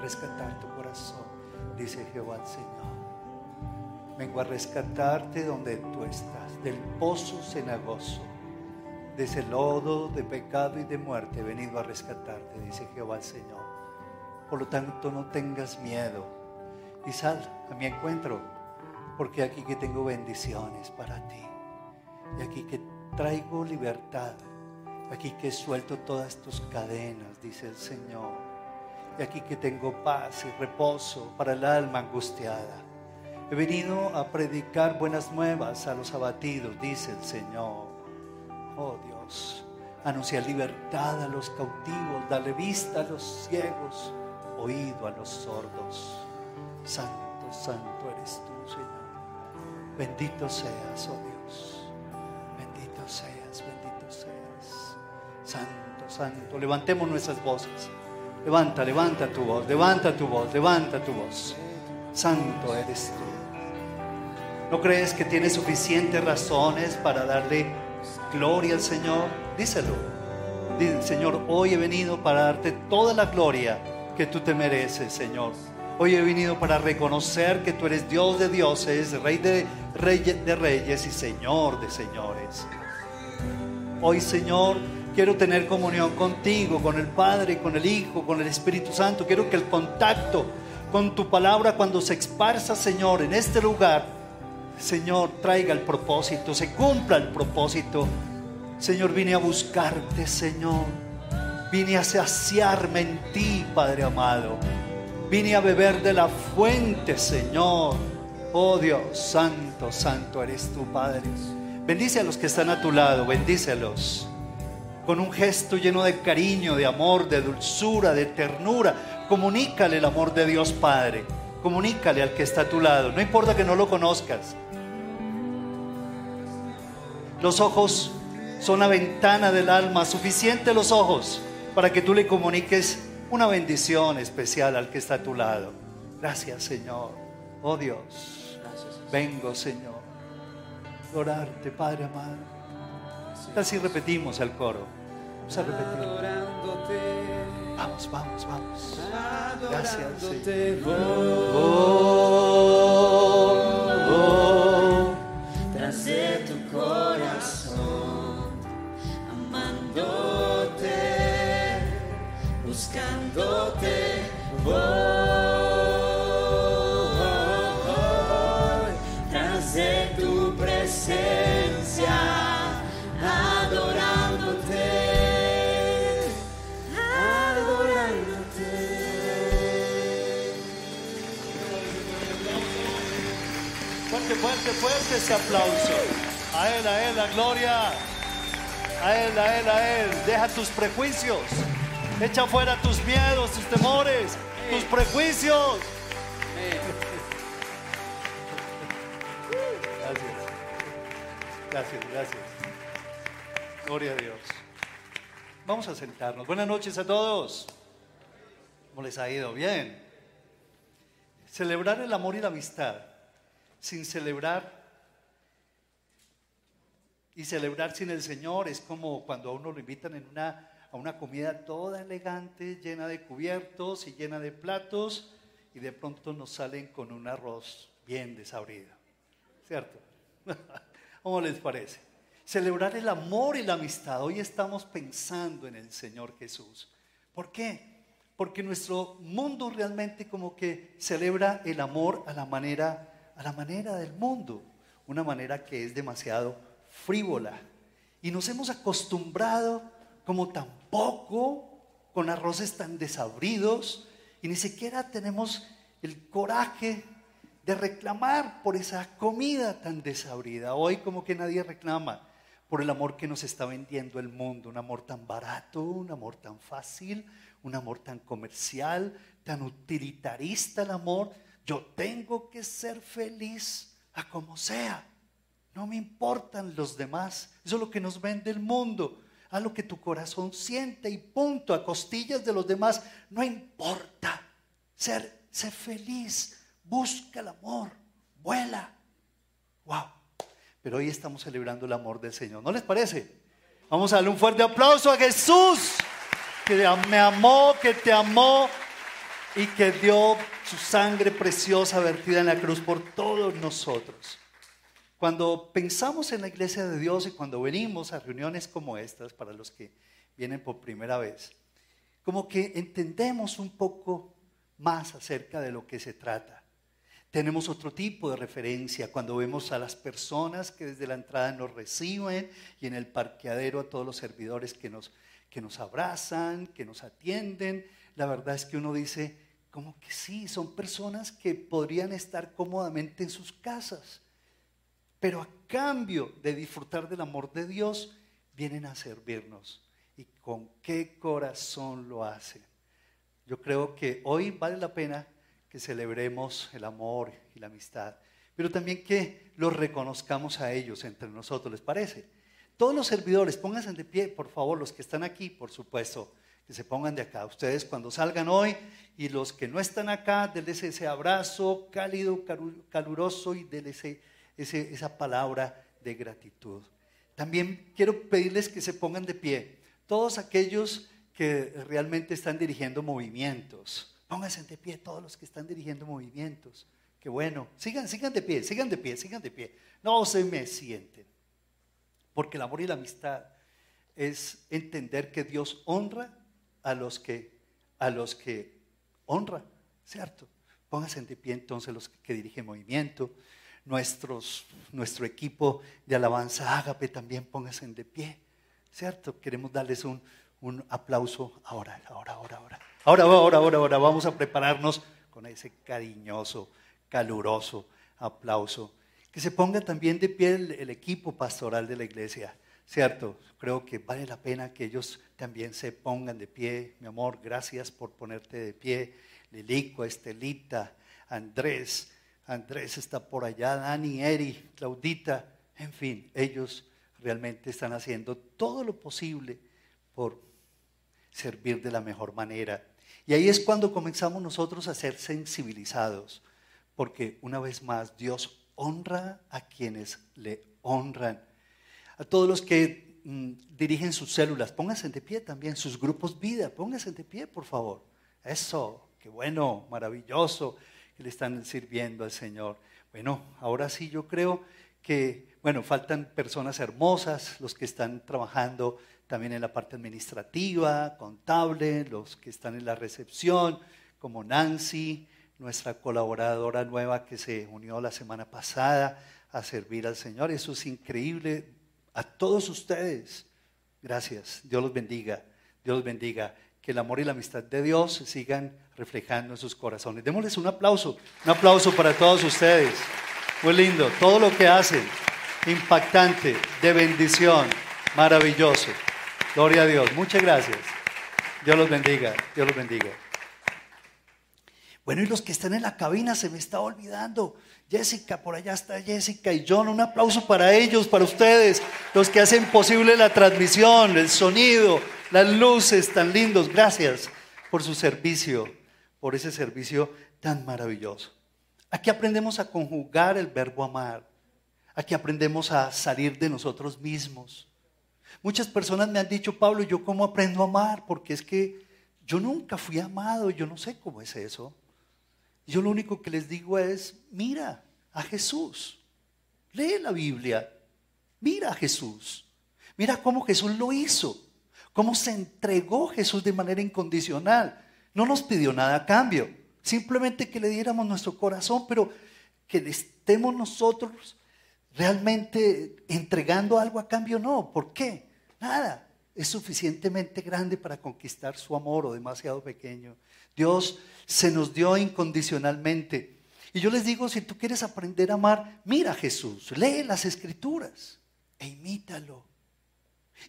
rescatar tu corazón, dice Jehová el Señor. Vengo a rescatarte donde tú estás, del pozo cenagoso, de ese lodo de pecado y de muerte. He venido a rescatarte, dice Jehová el Señor. Por lo tanto, no tengas miedo y sal a mi encuentro, porque aquí que tengo bendiciones para ti. Y aquí que traigo libertad. Aquí que suelto todas tus cadenas, dice el Señor. Aquí que tengo paz y reposo para el alma angustiada. He venido a predicar buenas nuevas a los abatidos, dice el Señor. Oh Dios, anunciar libertad a los cautivos, darle vista a los ciegos, oído a los sordos. Santo, santo eres tú, Señor. Bendito seas, oh Dios. Bendito seas, bendito seas. Santo, santo. Levantemos nuestras voces. Levanta, levanta tu voz, levanta tu voz, levanta tu voz. Santo eres tú. ¿No crees que tienes suficientes razones para darle gloria al Señor? Díselo. Señor, hoy he venido para darte toda la gloria que tú te mereces, Señor. Hoy he venido para reconocer que tú eres Dios de dioses, Rey de, reyes, de reyes y Señor de señores. Hoy, Señor, quiero tener comunión contigo, con el Padre, con el Hijo, con el Espíritu Santo. Quiero que el contacto con tu palabra cuando se esparza, Señor, en este lugar, Señor, traiga el propósito, se cumpla el propósito. Señor, vine a buscarte, Señor. Vine a saciarme en ti, Padre amado. Vine a beber de la fuente, Señor. Oh Dios, santo, santo eres tu Padre. Bendice a los que están a tu lado, bendícelos. Con un gesto lleno de cariño, de amor, de dulzura, de ternura. Comunícale el amor de Dios Padre. Comunícale al que está a tu lado. No importa que no lo conozcas. Los ojos son la ventana del alma, suficiente los ojos para que tú le comuniques una bendición especial al que está a tu lado. Gracias Señor. Oh Dios, vengo Señor. Orarte, Padre amado. Así repetimos el coro. Vamos a repetirlo. Vamos, vamos, vamos. Gracias Señor. Oh, oh, tras de tu corazón, amándote, buscándote. Voy, Fuerte, fuerte, ese aplauso. A Él, a Él, la gloria. A Él, a Él, a Él. Deja tus prejuicios. Echa fuera tus miedos, tus temores, tus prejuicios. Gracias. Gracias, gracias. Gloria a Dios. Vamos a sentarnos. Buenas noches a todos. ¿Cómo les ha ido? Bien. Celebrar el amor y la amistad sin celebrar y celebrar sin el Señor es como cuando a uno lo invitan en una, a una comida toda elegante, llena de cubiertos y llena de platos, y de pronto nos salen con un arroz bien desabrido. ¿Cierto? ¿Cómo les parece? Celebrar el amor y la amistad. Hoy estamos pensando en el Señor Jesús. ¿Por qué? Porque nuestro mundo realmente como que celebra el amor a la manera a la manera del mundo, una manera que es demasiado frívola. Y nos hemos acostumbrado como tampoco con arroces tan desabridos y ni siquiera tenemos el coraje de reclamar por esa comida tan desabrida. Hoy como que nadie reclama por el amor que nos está vendiendo el mundo, un amor tan barato, un amor tan fácil, un amor tan comercial, tan utilitarista el amor. Yo tengo que ser feliz a como sea. No me importan los demás. Eso es lo que nos vende el mundo. A lo que tu corazón siente y punto. A costillas de los demás. No importa. Ser, ser feliz. Busca el amor. Vuela. Wow. Pero hoy estamos celebrando el amor del Señor. ¿No les parece? Vamos a darle un fuerte aplauso a Jesús. Que me amó, que te amó y que dio su sangre preciosa vertida en la cruz por todos nosotros. Cuando pensamos en la iglesia de Dios y cuando venimos a reuniones como estas, para los que vienen por primera vez, como que entendemos un poco más acerca de lo que se trata. Tenemos otro tipo de referencia cuando vemos a las personas que desde la entrada nos reciben y en el parqueadero a todos los servidores que nos, que nos abrazan, que nos atienden. La verdad es que uno dice, como que sí, son personas que podrían estar cómodamente en sus casas pero a cambio de disfrutar del amor de Dios, vienen a servirnos. ¿Y con qué corazón lo hacen? Yo creo que hoy vale la pena que celebremos el amor y la amistad, pero también que los reconozcamos a ellos entre nosotros, ¿les parece? Todos los servidores, pónganse de pie, por favor, los que están aquí, por supuesto, que se pongan de acá. Ustedes cuando salgan hoy y los que no están acá, denles ese abrazo cálido, caluroso y denles esa palabra de gratitud. También quiero pedirles que se pongan de pie. Todos aquellos que realmente están dirigiendo movimientos. Pónganse de pie todos los que están dirigiendo movimientos. Qué bueno. Sigan, sigan de pie, sigan de pie, sigan de pie. No se me sienten. Porque el amor y la amistad es entender que Dios honra a los que, a los que honra, ¿cierto? Pónganse de pie entonces los que dirigen movimiento nuestros, nuestro equipo de alabanza ágape también pónganse de pie, ¿cierto? Queremos darles un, un aplauso ahora, ahora, ahora, ahora. Ahora, ahora, ahora, ahora, vamos a prepararnos con ese cariñoso, caluroso aplauso. Que se ponga también de pie el, equipo pastoral de la iglesia, ¿cierto? Creo que vale la pena que ellos también se pongan de pie. Mi amor, gracias por ponerte de pie. Lilico, Estelita, Andrés, Andrés está por allá, Dani, Eri, Claudita, en fin, ellos realmente están haciendo todo lo posible por servir de la mejor manera. Y ahí es cuando comenzamos nosotros a ser sensibilizados, porque una vez más Dios honra a quienes le honran. A todos los que mm, dirigen sus células, pónganse de pie también, sus grupos vida, pónganse de pie, por favor. Eso, qué bueno, maravilloso le están sirviendo al Señor. Bueno, ahora sí yo creo que, bueno, faltan personas hermosas, los que están trabajando también en la parte administrativa, contable, los que están en la recepción, como Nancy, nuestra colaboradora nueva que se unió la semana pasada a servir al Señor. Eso es increíble. A todos ustedes, gracias. Dios los bendiga. Dios los bendiga. Que el amor y la amistad de Dios sigan reflejando en sus corazones. Démosles un aplauso, un aplauso para todos ustedes. Muy lindo, todo lo que hacen, impactante, de bendición, maravilloso. Gloria a Dios, muchas gracias. Dios los bendiga, Dios los bendiga. Bueno, y los que están en la cabina se me está olvidando. Jessica, por allá está Jessica y John. Un aplauso para ellos, para ustedes, los que hacen posible la transmisión, el sonido, las luces tan lindos. Gracias por su servicio por ese servicio tan maravilloso. Aquí aprendemos a conjugar el verbo amar. Aquí aprendemos a salir de nosotros mismos. Muchas personas me han dicho, Pablo, ¿yo cómo aprendo a amar? Porque es que yo nunca fui amado, yo no sé cómo es eso. Yo lo único que les digo es, mira a Jesús, lee la Biblia, mira a Jesús, mira cómo Jesús lo hizo, cómo se entregó Jesús de manera incondicional. No nos pidió nada a cambio, simplemente que le diéramos nuestro corazón, pero que estemos nosotros realmente entregando algo a cambio, no. ¿Por qué? Nada. Es suficientemente grande para conquistar su amor o demasiado pequeño. Dios se nos dio incondicionalmente. Y yo les digo, si tú quieres aprender a amar, mira a Jesús, lee las escrituras e imítalo.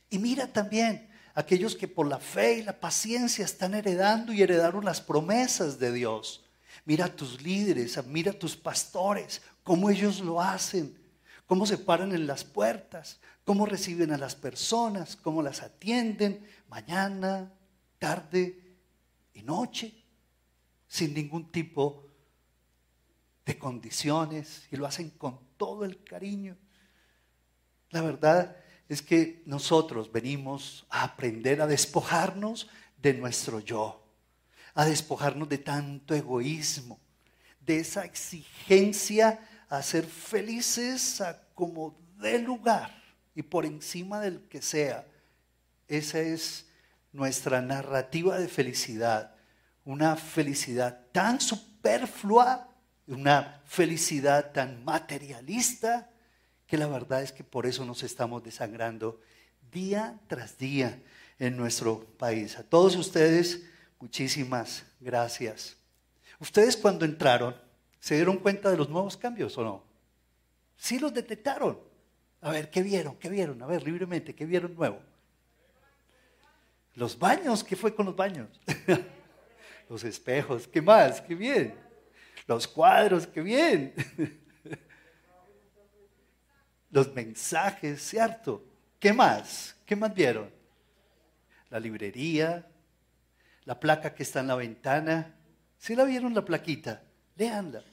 Y mira también aquellos que por la fe y la paciencia están heredando y heredaron las promesas de Dios. Mira a tus líderes, mira a tus pastores, cómo ellos lo hacen, cómo se paran en las puertas, cómo reciben a las personas, cómo las atienden mañana, tarde y noche, sin ningún tipo de condiciones y lo hacen con todo el cariño. La verdad es que nosotros venimos a aprender a despojarnos de nuestro yo, a despojarnos de tanto egoísmo, de esa exigencia a ser felices a como dé lugar y por encima del que sea. Esa es nuestra narrativa de felicidad, una felicidad tan superflua, una felicidad tan materialista, que la verdad es que por eso nos estamos desangrando día tras día en nuestro país. A todos ustedes, muchísimas gracias. Ustedes cuando entraron, ¿se dieron cuenta de los nuevos cambios o no? Sí los detectaron. A ver, ¿qué vieron? ¿Qué vieron? A ver, libremente, ¿qué vieron nuevo? Los baños, ¿qué fue con los baños? los espejos, ¿qué más? ¡Qué bien! Los cuadros, ¡qué bien! los mensajes, ¿cierto? ¿Qué más? ¿Qué más vieron? La librería, la placa que está en la ventana. ¿Sí la vieron la plaquita? Leanla.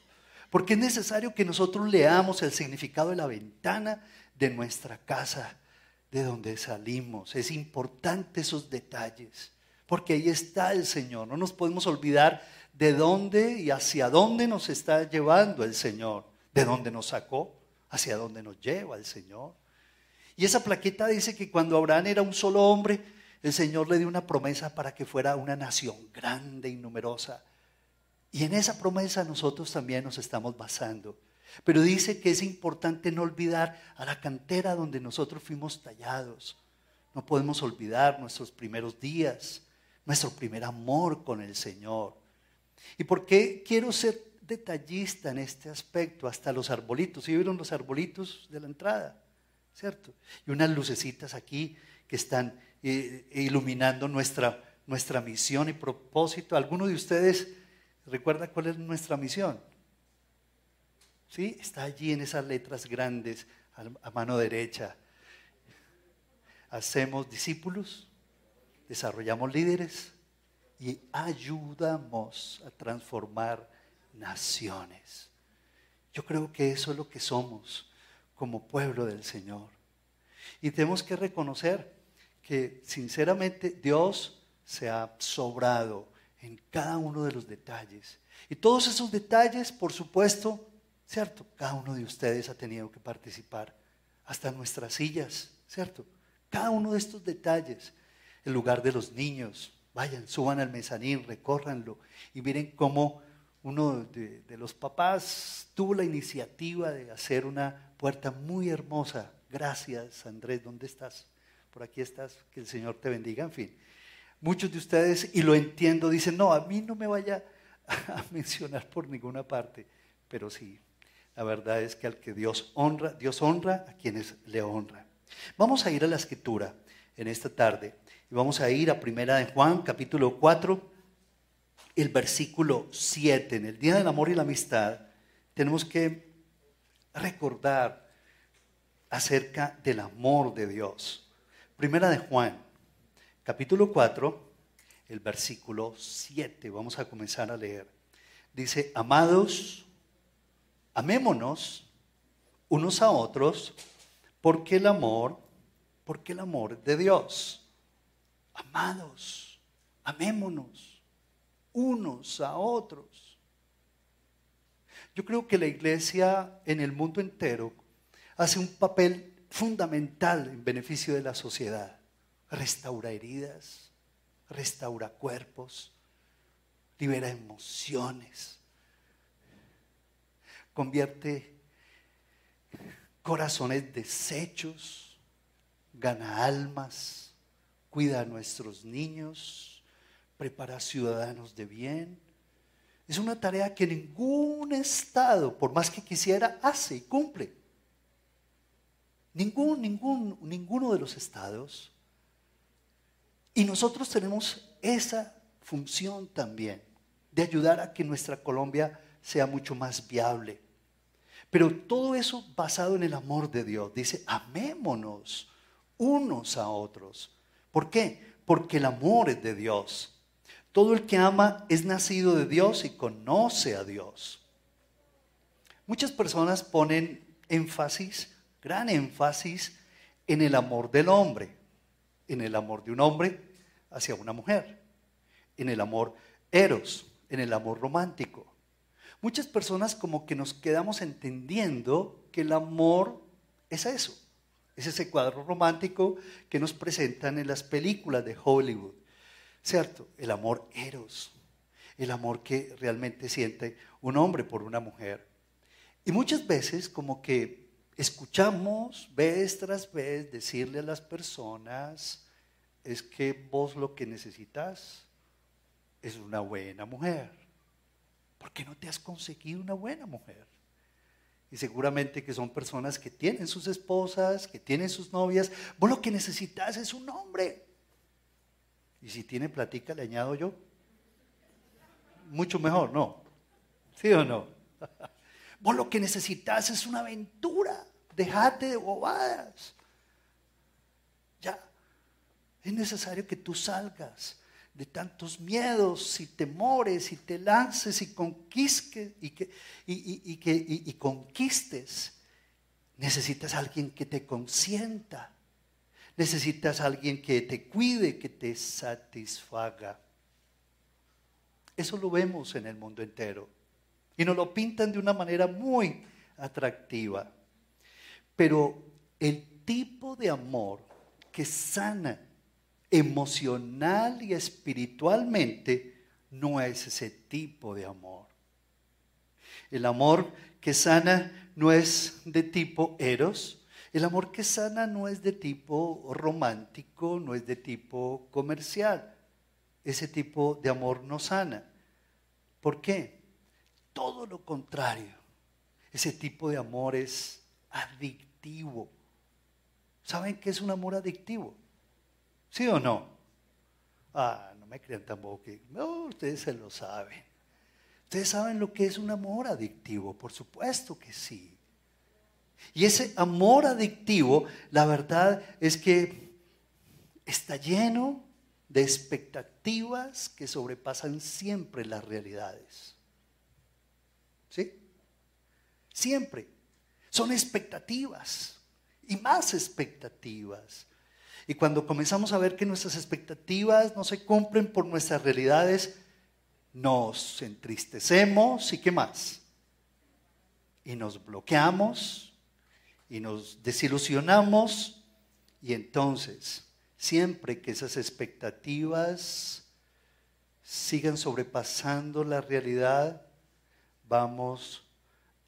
Porque es necesario que nosotros leamos el significado de la ventana de nuestra casa, de donde salimos. Es importante esos detalles, porque ahí está el Señor. No nos podemos olvidar de dónde y hacia dónde nos está llevando el Señor, de dónde nos sacó, hacia dónde nos lleva el Señor. Y esa plaqueta dice que cuando Abraham era un solo hombre, el Señor le dio una promesa para que fuera una nación grande y numerosa. Y en esa promesa nosotros también nos estamos basando. Pero dice que es importante no olvidar a la cantera donde nosotros fuimos tallados. No podemos olvidar nuestros primeros días, nuestro primer amor con el Señor. ¿Y por qué quiero ser detallista en este aspecto? Hasta los arbolitos. ¿Sí vieron los arbolitos de la entrada? ¿Cierto? Y unas lucecitas aquí que están eh, iluminando nuestra, nuestra misión y propósito. ¿Alguno de ustedes recuerda cuál es nuestra misión? ¿Sí? Está allí en esas letras grandes a mano derecha. Hacemos discípulos, desarrollamos líderes y ayudamos a transformar naciones. Yo creo que eso es lo que somos como pueblo del Señor. Y tenemos que reconocer que sinceramente Dios se ha sobrado en cada uno de los detalles. Y todos esos detalles, por supuesto, ¿cierto? Cada uno de ustedes ha tenido que participar, hasta nuestras sillas, ¿cierto? Cada uno de estos detalles, el lugar de los niños, vayan, suban al mezanín, recórranlo y miren cómo uno de, de, los papás tuvo la iniciativa de hacer una puerta muy hermosa. Gracias, Andrés, ¿dónde estás? Por aquí estás, que el Señor te bendiga, en fin. Muchos de ustedes, y lo entiendo, dicen, no, a mí no me vaya a mencionar por ninguna parte, pero sí, la verdad es que al que Dios honra, Dios honra a quienes le honran. Vamos a ir a la escritura en esta tarde y vamos a ir a Primera de Juan, capítulo 4, el versículo 7. En el Día del Amor y la Amistad tenemos que recordar acerca del amor de Dios. Primera de Juan, capítulo 4, el versículo 7. Vamos a comenzar a leer. Dice, amados, Amémonos unos a otros porque el amor, porque el amor de Dios. Amados, amémonos unos a otros. Yo creo que la iglesia en el mundo entero hace un papel fundamental en beneficio de la sociedad. Restaura heridas, restaura cuerpos, libera emociones, convierte corazones deshechos, gana almas, cuida a nuestros niños, prepara ciudadanos de bien. Es una tarea que ningún Estado, por más que quisiera, hace y cumple. Ningún, ningún, ninguno de los estados. Y nosotros tenemos esa función también, de ayudar a que nuestra Colombia sea mucho más viable, pero todo eso basado en el amor de Dios. Dice, amémonos unos a otros. ¿Por qué? Porque el amor es de Dios. Todo el que ama es nacido de Dios y conoce a Dios. Muchas personas ponen énfasis, gran énfasis, en el amor del hombre, en el amor de un hombre hacia una mujer, en el amor eros, en el amor romántico. Muchas personas como que nos quedamos entendiendo que el amor es eso, es ese cuadro romántico que nos presentan en las películas de Hollywood. ¿Cierto? El amor eros, el amor que realmente siente un hombre por una mujer. Y muchas veces como que escuchamos vez tras vez decirle a las personas, es que vos lo que necesitas es una buena mujer. ¿Por qué no te has conseguido una buena mujer? Y seguramente que son personas que tienen sus esposas, que tienen sus novias. Vos lo que necesitas es un hombre. Y si tiene platica, le añado yo. Mucho mejor, ¿no? ¿Sí o no? Vos lo que necesitas es una aventura. Dejate de bobadas. Ya. Es necesario que tú salgas de tantos miedos y temores y te lances y conquistes y, que, y, que, y conquistes. Necesitas alguien que te consienta. Necesitas alguien que te cuide, que te satisfaga. Eso lo vemos en el mundo entero. Y nos lo pintan de una manera muy atractiva. Pero el tipo de amor que sana emocional y espiritualmente no es ese tipo de amor. El amor que sana no es de tipo eros. El amor que sana no es de tipo romántico, no es de tipo comercial. Ese tipo de amor no sana. ¿Por qué? Todo lo contrario. Ese tipo de amor es adictivo. ¿Saben qué es un amor adictivo? ¿Sí o no? Ah, no me crean tampoco que... No, ustedes se lo saben. Ustedes saben lo que es un amor adictivo, por supuesto que sí. Y ese amor adictivo, la verdad es que está lleno de expectativas que sobrepasan siempre las realidades. ¿Sí? Siempre. Son expectativas y más expectativas. Y cuando comenzamos a ver que nuestras expectativas no se cumplen por nuestras realidades, nos entristecemos y qué más. Y nos bloqueamos y nos desilusionamos y entonces, siempre que esas expectativas sigan sobrepasando la realidad, vamos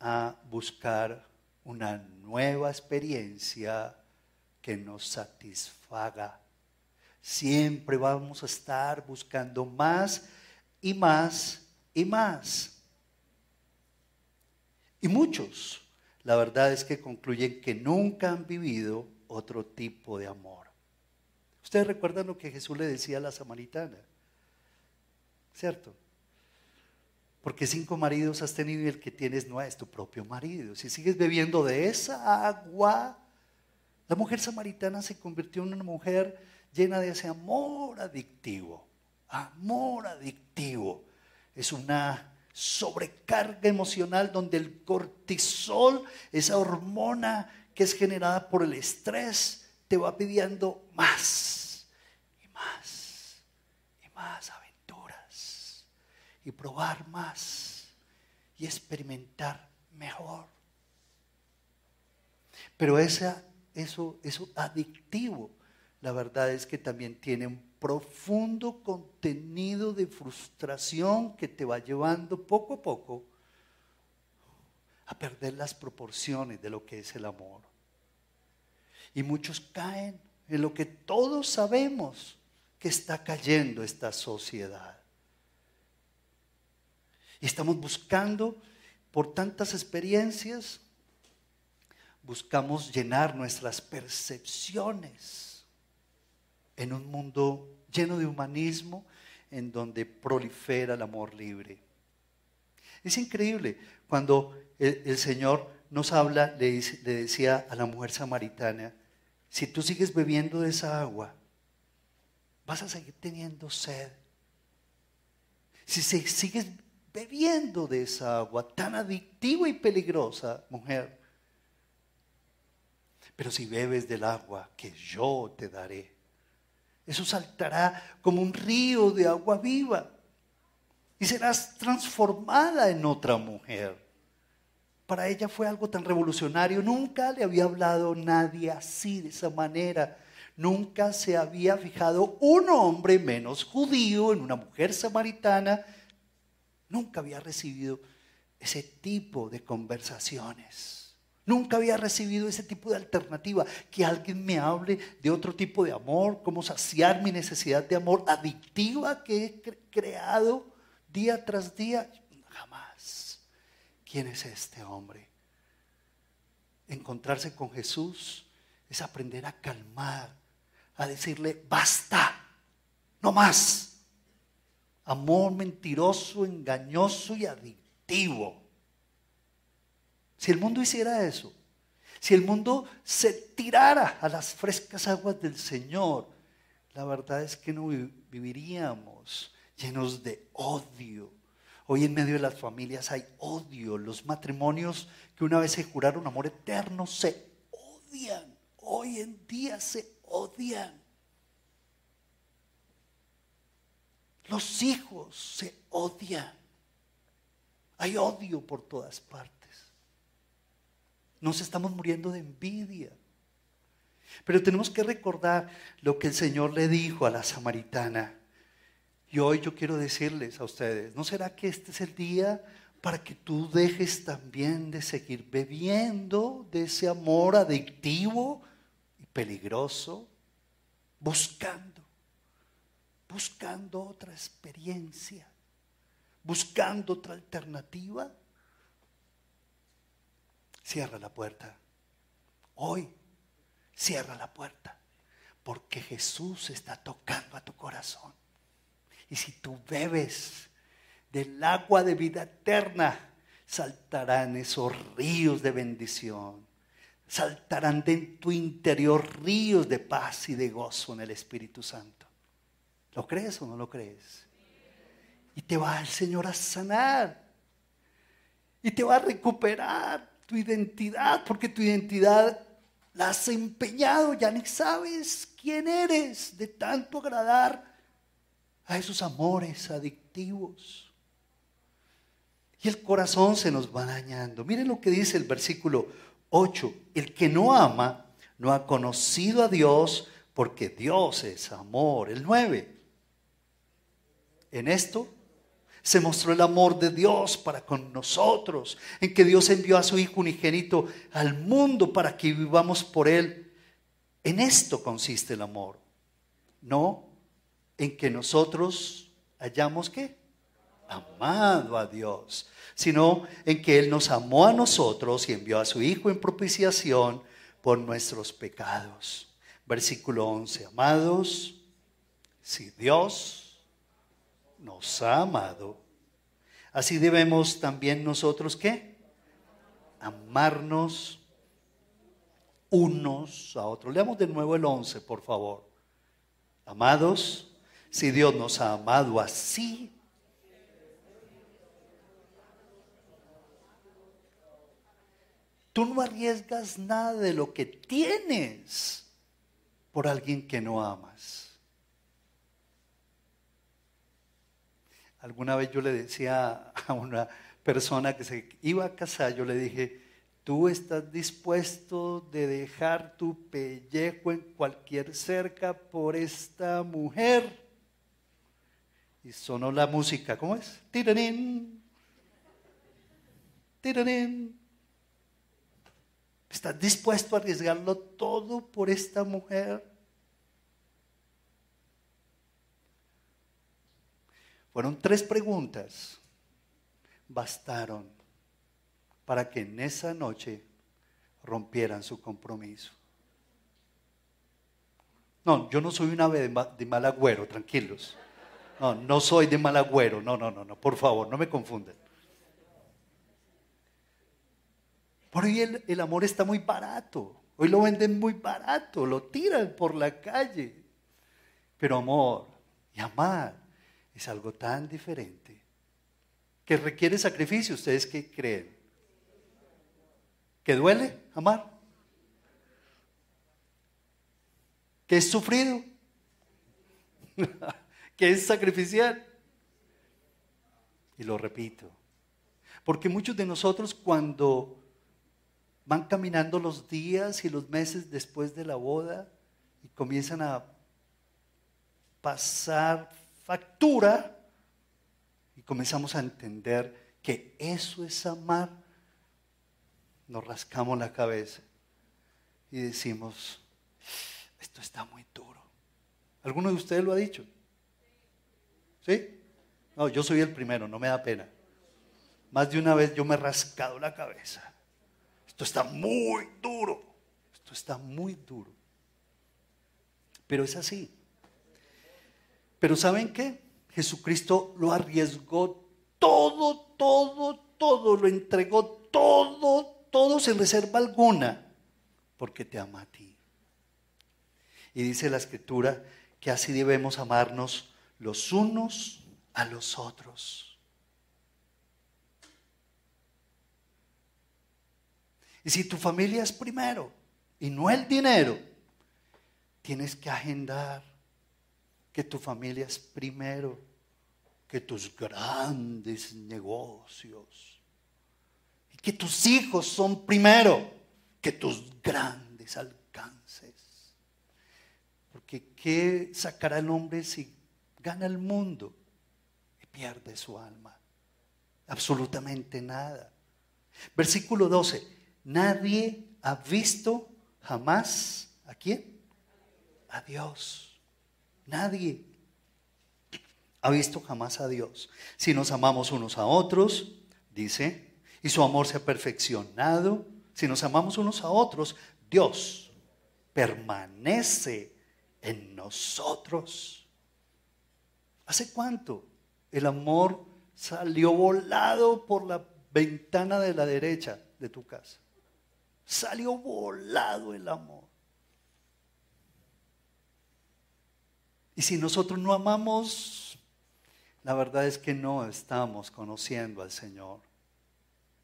a buscar una nueva experiencia que nos satisfaga. Siempre vamos a estar buscando más y más y más. Y muchos, la verdad es que concluyen que nunca han vivido otro tipo de amor. Ustedes recuerdan lo que Jesús le decía a la samaritana, ¿cierto? Porque cinco maridos has tenido y el que tienes no es tu propio marido. Si sigues bebiendo de esa agua, la mujer samaritana se convirtió en una mujer llena de ese amor adictivo. Amor adictivo. Es una sobrecarga emocional donde el cortisol, esa hormona que es generada por el estrés, te va pidiendo más y más y más aventuras y probar más y experimentar mejor. Pero esa eso, eso adictivo, la verdad es que también tiene un profundo contenido de frustración que te va llevando poco a poco a perder las proporciones de lo que es el amor. Y muchos caen en lo que todos sabemos que está cayendo esta sociedad. Y estamos buscando por tantas experiencias buscamos llenar nuestras percepciones en un mundo lleno de humanismo en donde prolifera el amor libre. Es increíble cuando el, Señor nos habla, le, decía a la mujer samaritana, si tú sigues bebiendo de esa agua, vas a seguir teniendo sed. Si sigues bebiendo de esa agua tan adictiva y peligrosa, mujer, pero si bebes del agua que yo te daré, eso saltará como un río de agua viva. y serás transformada en otra mujer. Para ella fue algo tan revolucionario. Nunca le había hablado nadie así, de esa manera. Nunca se había fijado un hombre menos judío en una mujer samaritana. Nunca había recibido ese tipo de conversaciones. Nunca había recibido ese tipo de alternativa, que alguien me hable de otro tipo de amor, cómo saciar mi necesidad de amor adictiva que he creado día tras día, jamás. ¿Quién es este hombre? Encontrarse con Jesús es aprender a calmar, a decirle, basta, no más. Amor mentiroso, engañoso y adictivo. Si el mundo hiciera eso, si el mundo se tirara a las frescas aguas del Señor, la verdad es que no viviríamos llenos de odio. Hoy en medio de las familias hay odio. Los matrimonios que una vez se juraron amor eterno se odian. Hoy en día se odian. Los hijos se odian. Hay odio por todas partes. Nos estamos muriendo de envidia. Pero tenemos que recordar lo que el Señor le dijo a la samaritana. Y hoy yo quiero decirles a ustedes, ¿no será que este es el día para que tú dejes también de seguir bebiendo de ese amor adictivo y peligroso? Buscando, buscando otra experiencia, buscando otra alternativa. Cierra la puerta. Hoy, cierra la puerta, porque Jesús está tocando a tu corazón. Y si tú bebes del agua de vida eterna, saltarán esos ríos de bendición. Saltarán de tu interior ríos de paz y de gozo en el Espíritu Santo. ¿Lo crees o no lo crees? Y te va el Señor a sanar. Y te va a recuperar tu identidad, porque tu identidad la has empeñado, ya ni sabes quién eres de tanto agradar a esos amores adictivos. Y el corazón se nos va dañando. Miren lo que dice el versículo 8. El que no ama no ha conocido a Dios porque Dios es amor. El 9. En esto se mostró el amor de Dios para con nosotros, en que Dios envió a su Hijo unigénito al mundo para que vivamos por Él. En esto consiste el amor. No en que nosotros hayamos que amado a Dios, sino en que Él nos amó a nosotros y envió a su Hijo en propiciación por nuestros pecados. Versículo 11, amados, si Dios nos ha amado, así debemos también nosotros qué? Amarnos unos a otros. Leamos de nuevo el 11, por favor. Amados, si Dios nos ha amado así, tú no arriesgas nada de lo que tienes por alguien que no amas. Alguna vez yo le decía a una persona que se iba a casar, yo le dije, tú estás dispuesto de dejar tu pellejo en cualquier cerca por esta mujer y sonó la música, ¿cómo es? Tirarín, tirarín. ¿Estás dispuesto a arriesgarlo todo por esta mujer? Fueron tres preguntas, bastaron para que en esa noche rompieran su compromiso. No, yo no soy un ave de mal agüero, tranquilos. No, no soy de mal agüero. No, no, no, no. Por favor, no me confunden. Por hoy el, el amor está muy barato. Hoy lo venden muy barato. Lo tiran por la calle. Pero amor y amar es algo tan diferente que requiere sacrificio. ¿Ustedes qué creen? ¿Que duele amar? ¿Que es sufrido? que es sacrificial. Y lo repito. Porque muchos de nosotros cuando van caminando los días y los meses después de la boda y comienzan a pasar factura y comenzamos a entender que eso es amar, nos rascamos la cabeza y decimos, esto está muy duro. ¿Alguno de ustedes lo ha dicho? ¿Sí? No, yo soy el primero, no me da pena. Más de una vez yo me he rascado la cabeza. Esto está muy duro. Esto está muy duro. Pero es así. Pero ¿saben qué? Jesucristo lo arriesgó todo, todo, todo, lo entregó todo, todo sin reserva alguna, porque te ama a ti. Y dice la escritura que así debemos amarnos los unos a los otros. Y si tu familia es primero y no el dinero, tienes que agendar que tu familia es primero que tus grandes negocios. Y que tus hijos son primero que tus grandes alcances. Porque ¿qué sacará el hombre si gana el mundo y pierde su alma? Absolutamente nada. Versículo 12. Nadie ha visto jamás a quién? A Dios. Nadie ha visto jamás a Dios. Si nos amamos unos a otros, dice, y su amor se ha perfeccionado, si nos amamos unos a otros, Dios permanece en nosotros. ¿Hace cuánto el amor salió volado por la ventana de la derecha de tu casa? Salió volado el amor. Y si nosotros no amamos, la verdad es que no estamos conociendo al Señor.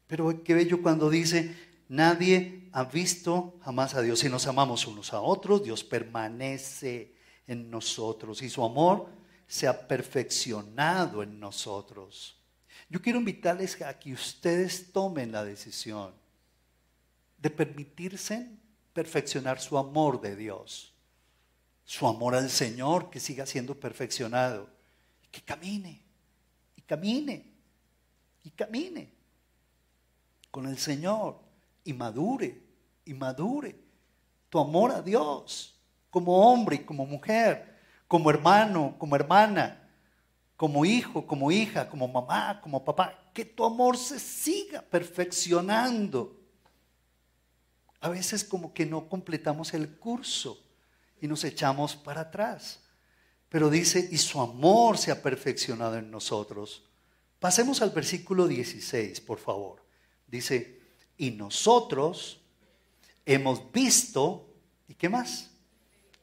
Pero qué bello cuando dice, nadie ha visto jamás a Dios. Si nos amamos unos a otros, Dios permanece en nosotros y su amor se ha perfeccionado en nosotros. Yo quiero invitarles a que ustedes tomen la decisión de permitirse perfeccionar su amor de Dios, su amor al Señor que siga siendo perfeccionado, que camine, y camine, y camine con el Señor, y madure, y madure tu amor a Dios, como hombre y como mujer, como hermano, como hermana, como hijo, como hija, como mamá, como papá, que tu amor se siga perfeccionando. A veces como que no completamos el curso y nos echamos para atrás. Pero dice, y su amor se ha perfeccionado en nosotros. Pasemos al versículo 16, por favor. Dice, y nosotros hemos visto, ¿y qué más?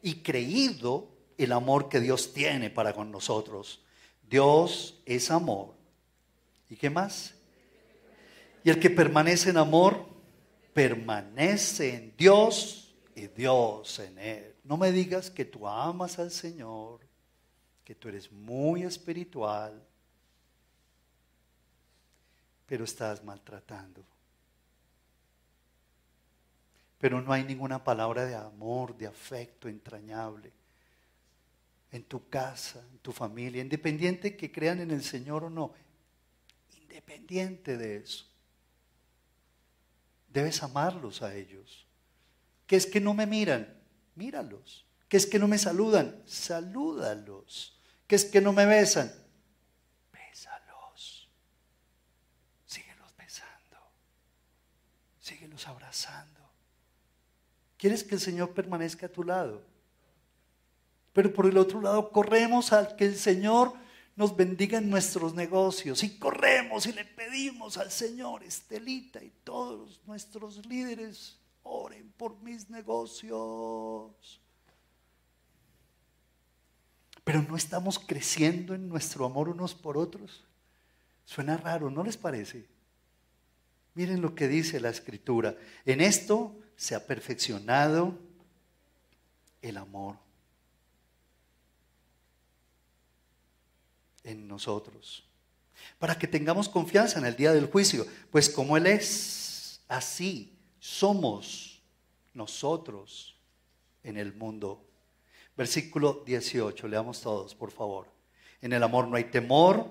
Y creído el amor que Dios tiene para con nosotros. Dios es amor. ¿Y qué más? Y el que permanece en amor, permanece en Dios y Dios en Él. No me digas que tú amas al Señor, que tú eres muy espiritual, pero estás maltratando. Pero no hay ninguna palabra de amor, de afecto entrañable en tu casa, en tu familia, independiente que crean en el Señor o no, independiente de eso. Debes amarlos a ellos. ¿Qué es que no me miran? Míralos. ¿Qué es que no me saludan? Salúdalos. ¿Qué es que no me besan? Bésalos. Síguelos besando. Síguelos abrazando. ¿Quieres que el Señor permanezca a tu lado? Pero por el otro lado, corremos al que el Señor nos bendiga en nuestros negocios y corremos y le pedimos al Señor, Estelita y todos nuestros líderes, oren por mis negocios. Pero no estamos creciendo en nuestro amor unos por otros. Suena raro, ¿no les parece? Miren lo que dice la escritura. En esto se ha perfeccionado el amor. en nosotros. para que tengamos confianza en el día del juicio, pues como Él es, así somos nosotros en el mundo. Versículo 18, leamos todos, por favor. En el amor no hay temor,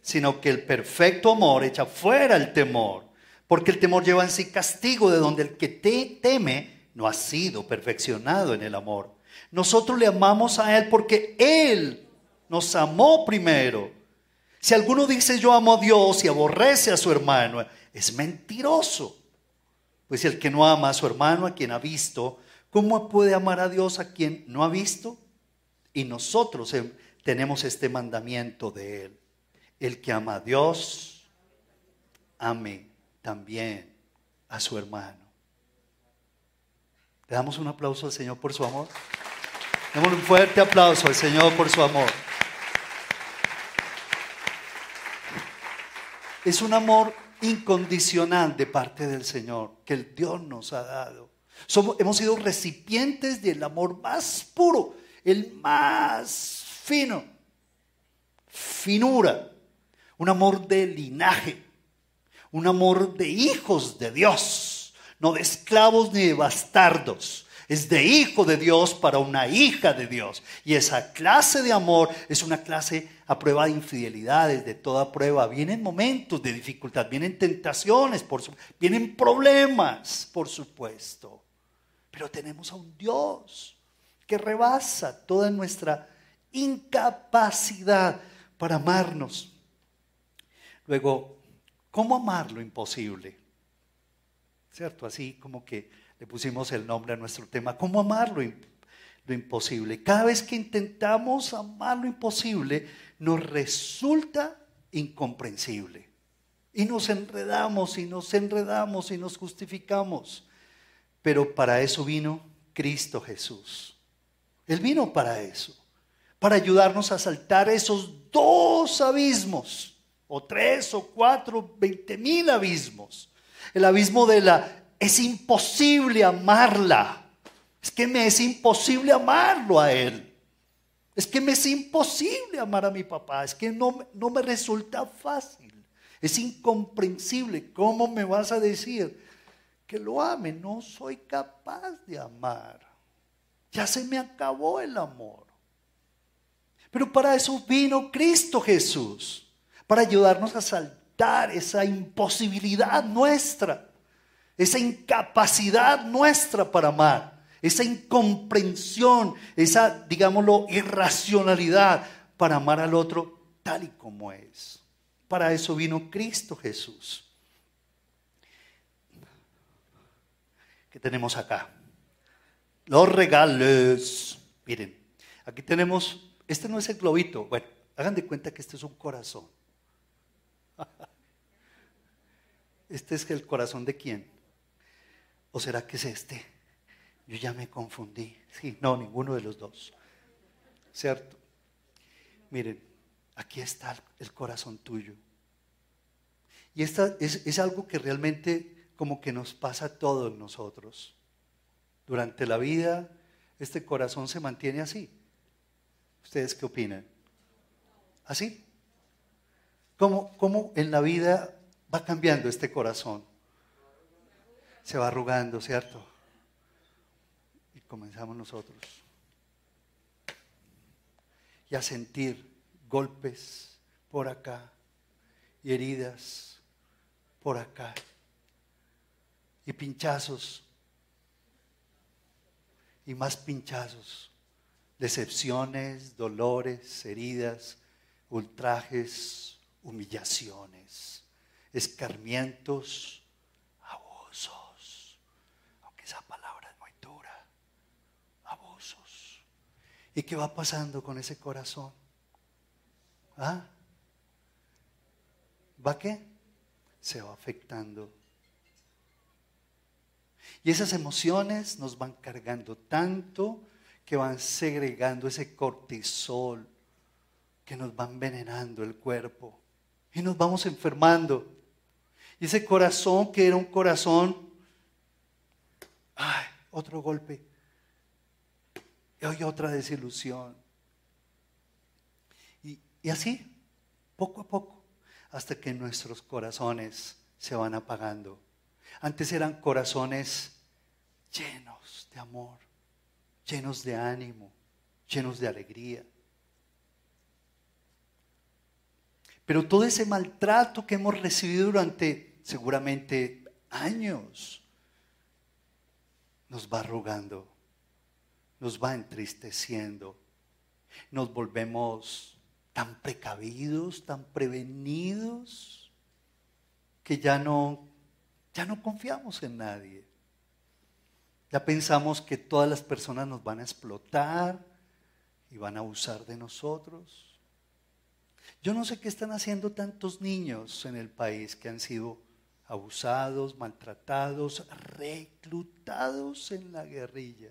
sino que el perfecto amor echa fuera el temor, porque el temor lleva en sí castigo de donde el que te teme no ha sido perfeccionado en el amor. Nosotros le amamos a Él porque Él nos amó primero. Si alguno dice yo amo a Dios y aborrece a su hermano, es mentiroso. Pues el que no ama a su hermano, a quien ha visto, ¿cómo puede amar a Dios a quien no ha visto? Y nosotros tenemos este mandamiento de Él. El que ama a Dios, ame también a su hermano. Le damos un aplauso al Señor por su amor. Damos un fuerte aplauso al Señor por su amor. Es un amor incondicional de parte del Señor que el Dios nos ha dado. Somos, hemos sido recipientes del amor más puro, el más fino, finura, un amor de linaje, un amor de hijos de Dios, no de esclavos ni de bastardos. Es de hijo de Dios para una hija de Dios. Y esa clase de amor es una clase a prueba de infidelidades, de toda prueba. Vienen momentos de dificultad, vienen tentaciones, por vienen problemas, por supuesto. Pero tenemos a un Dios que rebasa toda nuestra incapacidad para amarnos. Luego, ¿cómo amar lo imposible? ¿Cierto? Así como que le pusimos el nombre a nuestro tema. ¿Cómo amar lo, lo imposible? Cada vez que intentamos amar lo imposible, nos resulta incomprensible. Y nos enredamos y nos enredamos y nos justificamos. Pero para eso vino Cristo Jesús. Él vino para eso, para ayudarnos a saltar esos dos abismos, o tres o cuatro, veinte mil abismos. El abismo de la, es imposible amarla. Es que me es imposible amarlo a Él. Es que me es imposible amar a mi papá. Es que no, no me resulta fácil. Es incomprensible. ¿Cómo me vas a decir que lo ame? No soy capaz de amar. Ya se me acabó el amor. Pero para eso vino Cristo Jesús, para ayudarnos a saltar esa imposibilidad nuestra, esa incapacidad nuestra para amar, esa incomprensión, esa, digámoslo, irracionalidad para amar al otro tal y como es. Para eso vino Cristo Jesús. ¿Qué tenemos acá? Los regales. Miren, aquí tenemos, este no es el globito. Bueno, hagan de cuenta que este es un corazón. ¿Este es el corazón de quién? ¿O será que es este? Yo ya me confundí. Sí, no, ninguno de los dos. ¿Cierto? Miren, aquí está el corazón tuyo. Y esta es, algo que realmente como que nos pasa a todos nosotros. Durante la vida, este corazón se mantiene así. ¿Ustedes qué opinan? ¿Así? ¿Cómo, ¿Cómo, en la vida va cambiando este corazón? Se va arrugando, ¿cierto? Y comenzamos nosotros. Y a sentir golpes por acá y heridas por acá y pinchazos y más pinchazos, decepciones, dolores, heridas, ultrajes, humillaciones, escarmientos, abusos, aunque esa palabra es muy dura, abusos. ¿Y qué va pasando con ese corazón? ¿Ah? ¿Va qué? Se va afectando y esas emociones nos van cargando tanto que van segregando ese cortisol que nos va envenenando el cuerpo y nos vamos enfermando. Y ese corazón que era un corazón, ay, otro golpe. Y hoy otra desilusión. Y, así, poco a poco, hasta que nuestros corazones se van apagando. Antes eran corazones llenos de amor, llenos de ánimo, llenos de alegría. Pero todo ese maltrato que hemos recibido durante seguramente años nos va arrugando, nos va entristeciendo, nos volvemos tan precavidos, tan prevenidos, que ya no, ya no confiamos en nadie. Ya pensamos que todas las personas nos van a explotar y van a abusar de nosotros. Yo no sé qué están haciendo tantos niños en el país que han sido abusados, maltratados, reclutados en la guerrilla.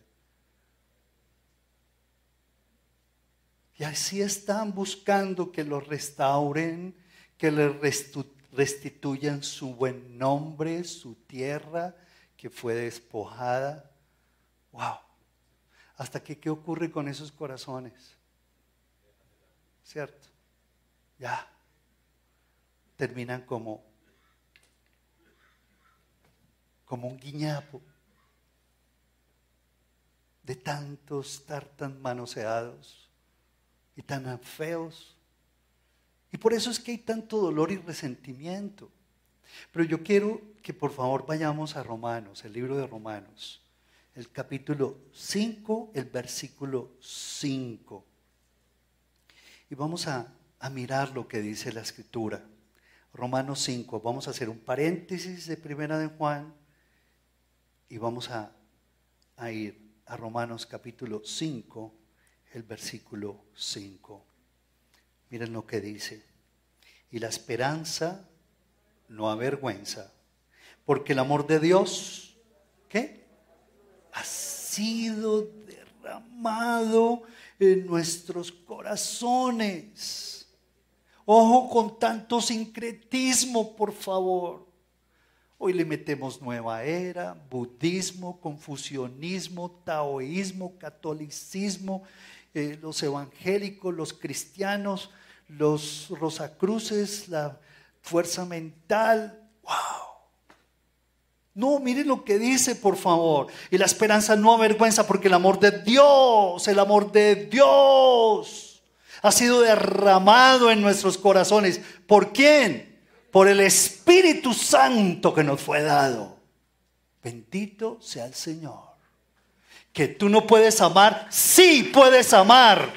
Y así están buscando que los restauren, que les restituyan su buen nombre, su tierra que fue despojada. ¡Wow! ¿Hasta que qué ocurre con esos corazones? ¿Cierto? ya terminan como, como un guiñapo de tantos estar manoseados y tan feos. Y por eso es que hay tanto dolor y resentimiento. Pero yo quiero que por favor vayamos a Romanos, el libro de Romanos, el capítulo 5, el versículo 5. Y vamos a a mirar lo que dice la escritura. Romanos 5, vamos a hacer un paréntesis de primera de Juan y vamos a, a ir a Romanos capítulo 5, el versículo 5. Miren lo que dice. Y la esperanza no avergüenza, porque el amor de Dios, ¿qué? Ha sido derramado en nuestros corazones Ojo con tanto sincretismo, por favor. Hoy le metemos nueva era, budismo, confusionismo, taoísmo, catolicismo, eh, los evangélicos, los cristianos, los rosacruces, la fuerza mental. ¡Wow! No, miren lo que dice, por favor. Y la esperanza no avergüenza porque el amor de Dios, el amor de Dios ha sido derramado en nuestros corazones. ¿Por quién? Por el Espíritu Santo que nos fue dado. Bendito sea el Señor. Que tú no puedes amar, sí puedes amar.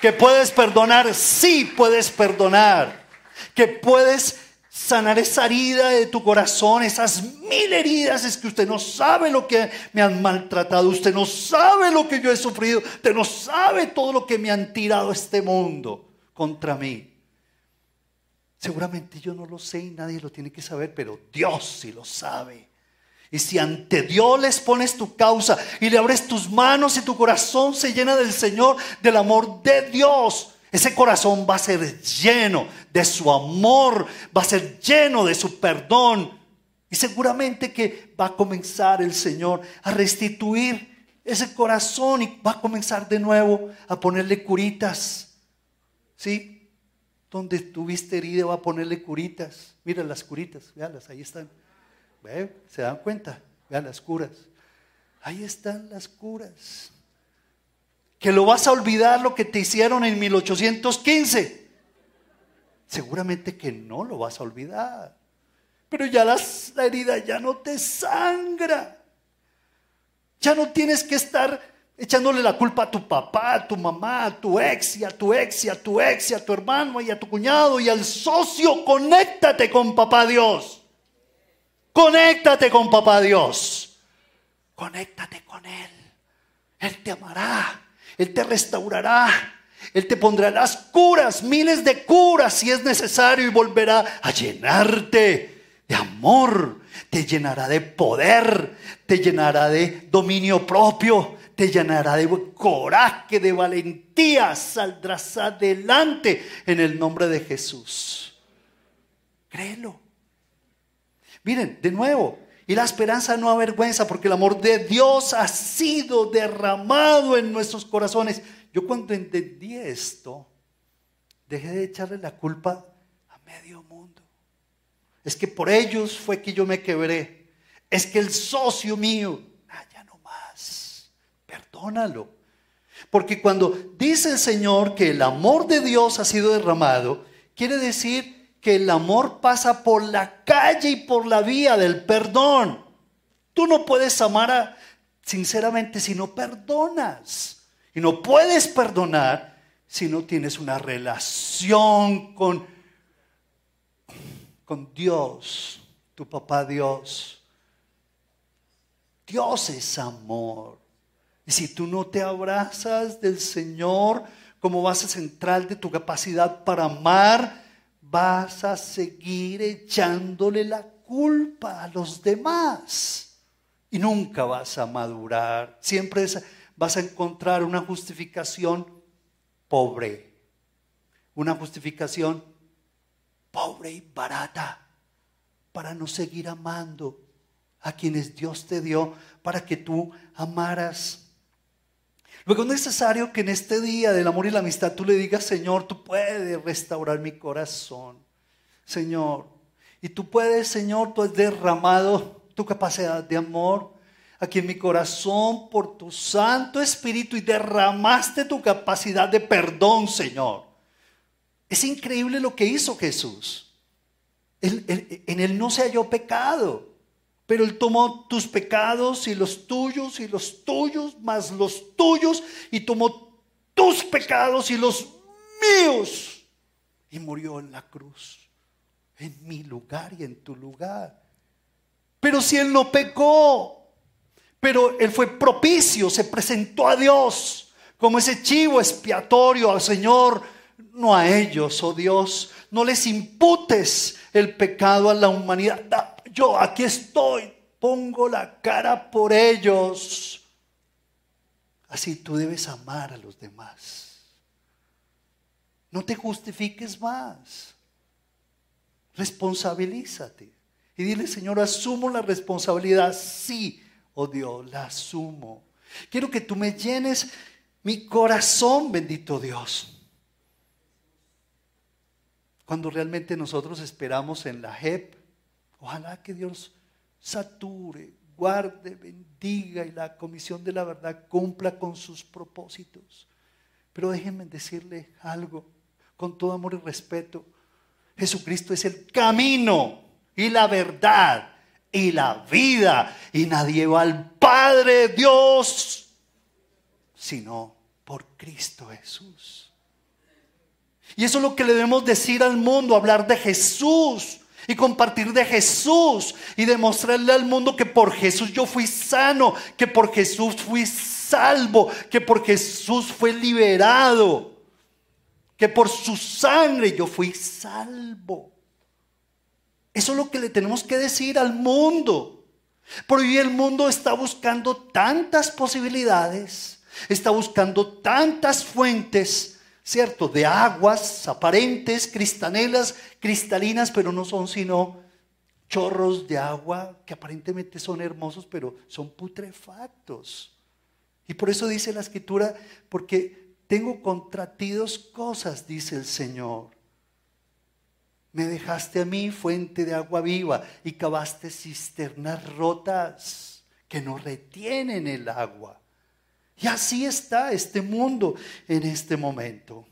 Que puedes perdonar, sí puedes perdonar. Que puedes sanar esa herida de tu corazón, esas mil heridas, es que usted no sabe lo que me han maltratado, usted no sabe lo que yo he sufrido, usted no sabe todo lo que me han tirado este mundo contra mí. Seguramente yo no lo sé y nadie lo tiene que saber, pero Dios sí lo sabe. Y si ante Dios les pones tu causa y le abres tus manos y tu corazón se llena del Señor, del amor de Dios, ese corazón va a ser lleno de su amor, va a ser lleno de su perdón. Y seguramente que va a comenzar el Señor a restituir ese corazón y va a comenzar de nuevo a ponerle curitas. ¿Sí? Donde tuviste herida va a ponerle curitas. Mira las curitas, véanlas, ahí están. ¿Se dan cuenta? Vean las curas. Ahí están las curas que lo vas a olvidar lo que te hicieron en 1815. Seguramente que no lo vas a olvidar. Pero ya la herida ya no te sangra. Ya no tienes que estar echándole la culpa a tu papá, a tu mamá, a tu ex y a tu ex y a tu ex y a tu hermano y a tu cuñado y al socio. Conéctate con papá Dios. Conéctate con papá Dios. Conéctate con Él. Él te amará. Él te restaurará. Él te pondrá las curas, miles de curas si es necesario y volverá a llenarte de amor, te llenará de poder, te llenará de dominio propio, te llenará de coraje, de valentía, saldrás adelante en el nombre de Jesús. Créelo. Miren, de nuevo, y la esperanza no avergüenza porque el amor de Dios ha sido derramado en nuestros corazones. Yo cuando entendí esto, dejé de echarle la culpa a medio mundo. Es que por ellos fue que yo me quebré. Es que el socio mío, ah, ya no más. Perdónalo. Porque cuando dice el Señor que el amor de Dios ha sido derramado, quiere decir que el amor pasa por la calle y por la vía del perdón. Tú no puedes amar a, sinceramente si no perdonas. Y no puedes perdonar si no tienes una relación con, con Dios, tu papá Dios. Dios es amor. Y si tú no te abrazas del Señor como base central de tu capacidad para amar, vas a seguir echándole la culpa a los demás. Y nunca vas a madurar. Siempre vas a encontrar una justificación pobre. Una justificación pobre y barata para no seguir amando a quienes Dios te dio para que tú amaras Luego es necesario que en este día del amor y la amistad tú le digas, Señor, tú puedes restaurar mi corazón. Señor, y tú puedes, Señor, tú has derramado tu capacidad de amor aquí en mi corazón por tu Santo Espíritu y derramaste tu capacidad de perdón, Señor. Es increíble lo que hizo Jesús. en él no se halló pecado. Pero Él tomó tus pecados y los tuyos y los tuyos más los tuyos y tomó tus pecados y los míos y murió en la cruz, en mi lugar y en tu lugar. Pero si Él no pecó, pero Él fue propicio, se presentó a Dios como ese chivo expiatorio al Señor, no a ellos, oh Dios, no les imputes el pecado a la humanidad yo aquí estoy, pongo la cara por ellos. Así tú debes amar a los demás. No te justifiques más. Responsabilízate. Y dile, Señor, asumo la responsabilidad. Sí, oh Dios, la asumo. Quiero que tú me llenes mi corazón, bendito Dios. Cuando realmente nosotros esperamos en la JEP, Ojalá que Dios sature, guarde, bendiga y la comisión de la verdad cumpla con sus propósitos. Pero déjenme decirle algo con todo amor y respeto. Jesucristo es el camino y la verdad y la vida. Y nadie va al Padre Dios sino por Cristo Jesús. Y eso es lo que le debemos decir al mundo, hablar de Jesús y compartir de Jesús y demostrarle al mundo que por Jesús yo fui sano, que por Jesús fui salvo, que por Jesús fue liberado, que por su sangre yo fui salvo. Eso es lo que le tenemos que decir al mundo. Porque hoy el mundo está buscando tantas posibilidades, está buscando tantas fuentes ¿cierto? De aguas aparentes, cristalenas, cristalinas, pero no son sino chorros de agua que aparentemente son hermosos, pero son putrefactos. Y por eso dice la escritura, porque tengo contra ti dos cosas, dice el Señor. Me dejaste a mí fuente de agua viva y cavaste cisternas rotas que no retienen el agua. Y así está este mundo en este momento.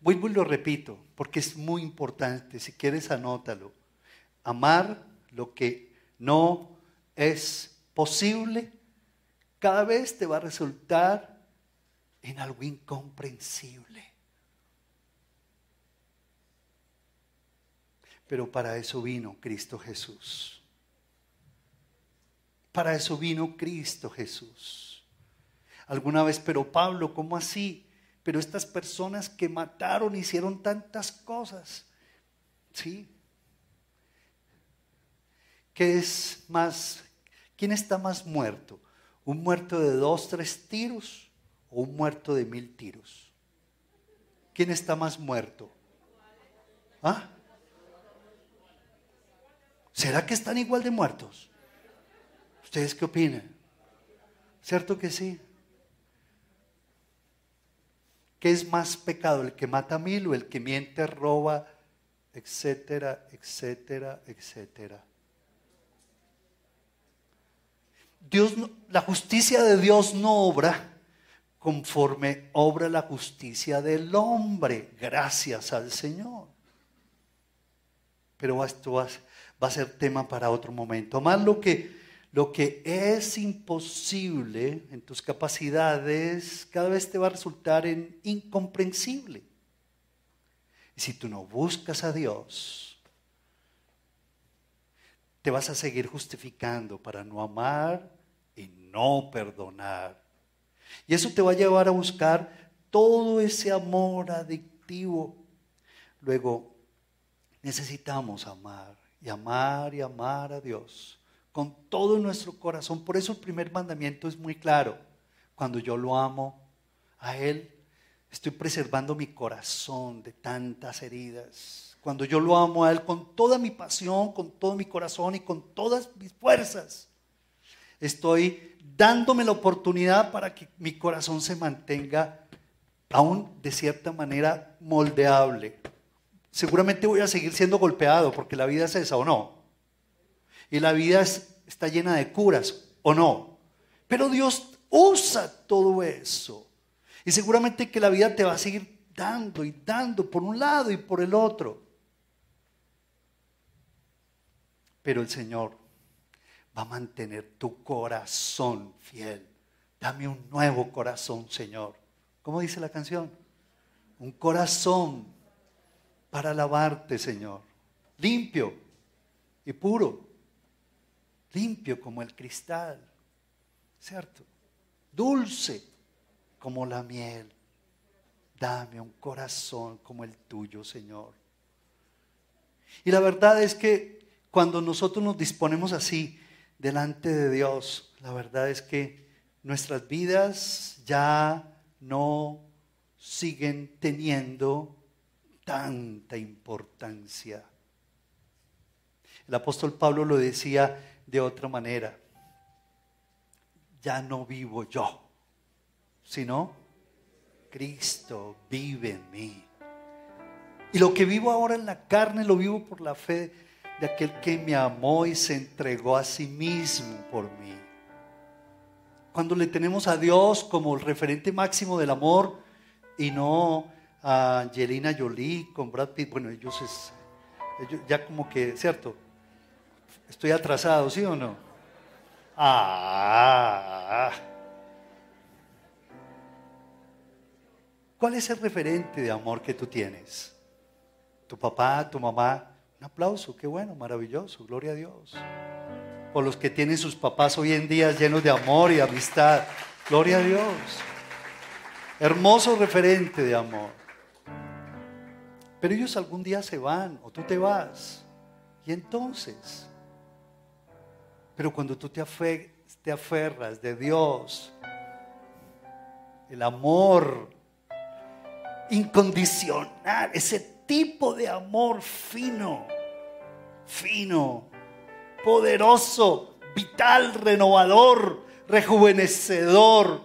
Vuelvo y lo repito, porque es muy importante. Si quieres, anótalo. Amar lo que no es posible cada vez te va a resultar en algo incomprensible. Pero para eso vino Cristo Jesús. Para eso vino Cristo Jesús alguna vez, pero Pablo, ¿cómo así? Pero estas personas que mataron hicieron tantas cosas. ¿Sí? ¿Qué es más? ¿Quién está más muerto? ¿Un muerto de dos, tres tiros o un muerto de mil tiros? ¿Quién está más muerto? ¿Ah? ¿Será que están igual de muertos? ¿Ustedes qué opinan? ¿Cierto que sí? ¿Qué es más pecado, el que mata a mil o el que miente, roba etcétera, etcétera, etcétera. Dios, la justicia de Dios no obra conforme obra la justicia del hombre, gracias al Señor. Pero esto va, a ser tema para otro momento. Más lo que, lo que es imposible en tus capacidades, cada vez te va a resultar en incomprensible. Y si tú no buscas a Dios, te vas a seguir justificando para no amar y no perdonar. Y eso te va a llevar a buscar todo ese amor adictivo. Luego, necesitamos amar y amar y amar a Dios con todo nuestro corazón. Por eso el primer mandamiento es muy claro. Cuando yo lo amo a Él, estoy preservando mi corazón de tantas heridas. Cuando yo lo amo a Él con toda mi pasión, con todo mi corazón y con todas mis fuerzas, estoy dándome la oportunidad para que mi corazón se mantenga aún de cierta manera moldeable. Seguramente voy a seguir siendo golpeado porque la vida es esa o no. Y la vida está llena de curas o no. Pero Dios usa todo eso. Y seguramente que la vida te va a seguir dando y dando por un lado y por el otro. Pero el Señor va a mantener tu corazón fiel. Dame un nuevo corazón, Señor. ¿Cómo dice la canción? Un corazón para alabarte, Señor. Limpio y puro. Limpio como el cristal. ¿Cierto? Dulce como la miel. Dame un corazón como el tuyo, Señor. Y la verdad es que cuando nosotros nos disponemos así, delante de Dios, la verdad es que nuestras vidas ya no siguen teniendo tanta importancia. El apóstol Pablo lo decía de otra manera. Ya no vivo yo, sino Cristo vive en mí. Y lo que vivo ahora en la carne lo vivo por la fe de aquel que me amó y se entregó a sí mismo por mí. Cuando le tenemos a Dios como el referente máximo del amor y no a Angelina Jolie con Brad Pitt, bueno, ellos es, ya como que, ¿cierto? Estoy atrasado, ¿sí o no? Ah. ¿Cuál es el referente de amor que tú tienes? ¿Tu papá, tu mamá? Un aplauso, qué bueno, maravilloso, gloria a Dios. Por los que tienen sus papás hoy en día llenos de amor y amistad, gloria a Dios. Hermoso referente de amor. Pero ellos algún día se van o tú te vas. Y entonces, pero cuando tú te, te aferras de Dios, el amor incondicional, ese tipo de amor fino, fino, poderoso, vital, renovador, rejuvenecedor,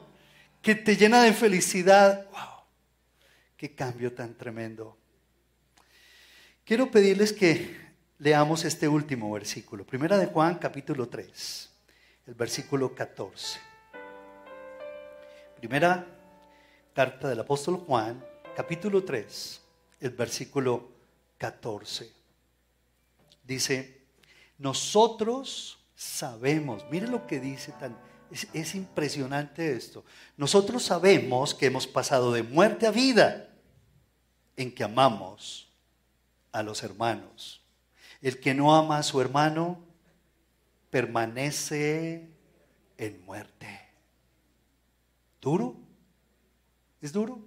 que te llena de felicidad. ¡Wow! ¡Qué cambio tan tremendo! Quiero pedirles que leamos este último versículo. Primera de Juan, capítulo 3, el versículo 14. Primera carta del apóstol Juan, capítulo 3, el versículo 14. Dice, nosotros sabemos, mire lo que dice tan, es, es, impresionante esto. Nosotros sabemos que hemos pasado de muerte a vida en que amamos a los hermanos. El que no ama a su hermano permanece en muerte. ¿Duro? ¿Es duro?